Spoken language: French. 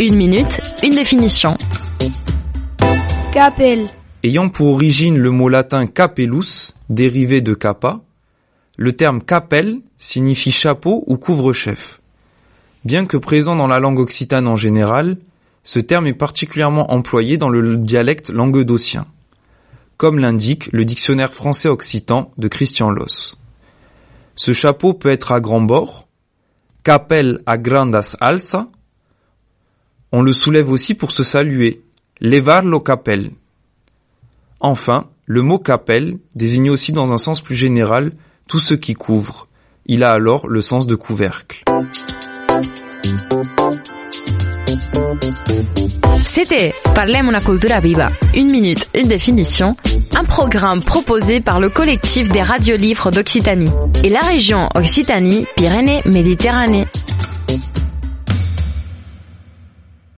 Une minute, une définition. Capel. Ayant pour origine le mot latin capellus, dérivé de capa, le terme capel signifie chapeau ou couvre-chef. Bien que présent dans la langue occitane en général, ce terme est particulièrement employé dans le dialecte languedocien, comme l'indique le dictionnaire français occitan de Christian Loss. Ce chapeau peut être à grand bord, capel a grandas alza. On le soulève aussi pour se saluer, levar lo capel. Enfin, le mot capel désigne aussi dans un sens plus général tout ce qui couvre. Il a alors le sens de couvercle. C'était Parlem una cultura viva. Une minute, une définition. Un programme proposé par le collectif des radiolivres d'Occitanie et la région Occitanie-Pyrénées-Méditerranée.